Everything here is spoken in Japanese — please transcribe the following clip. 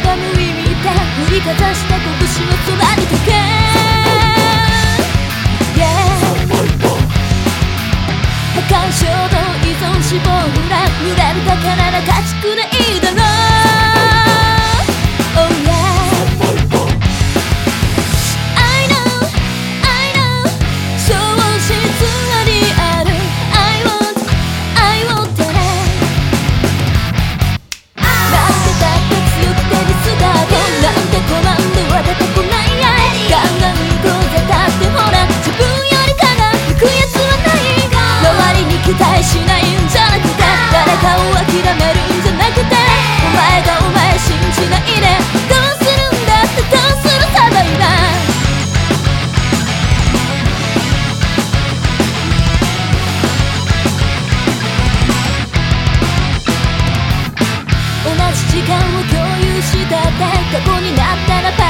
がむ意味で振りかざした拳の空に溶け。Yeah 破壊衝動依存死亡フラ群れる宝な家畜でいいだ期待しないんじゃなくて誰かを諦めるんじゃなくてお前がお前信じないでどうするんだってどうするサバイバー同じ時間を共有したって過去になったらパラリダディリ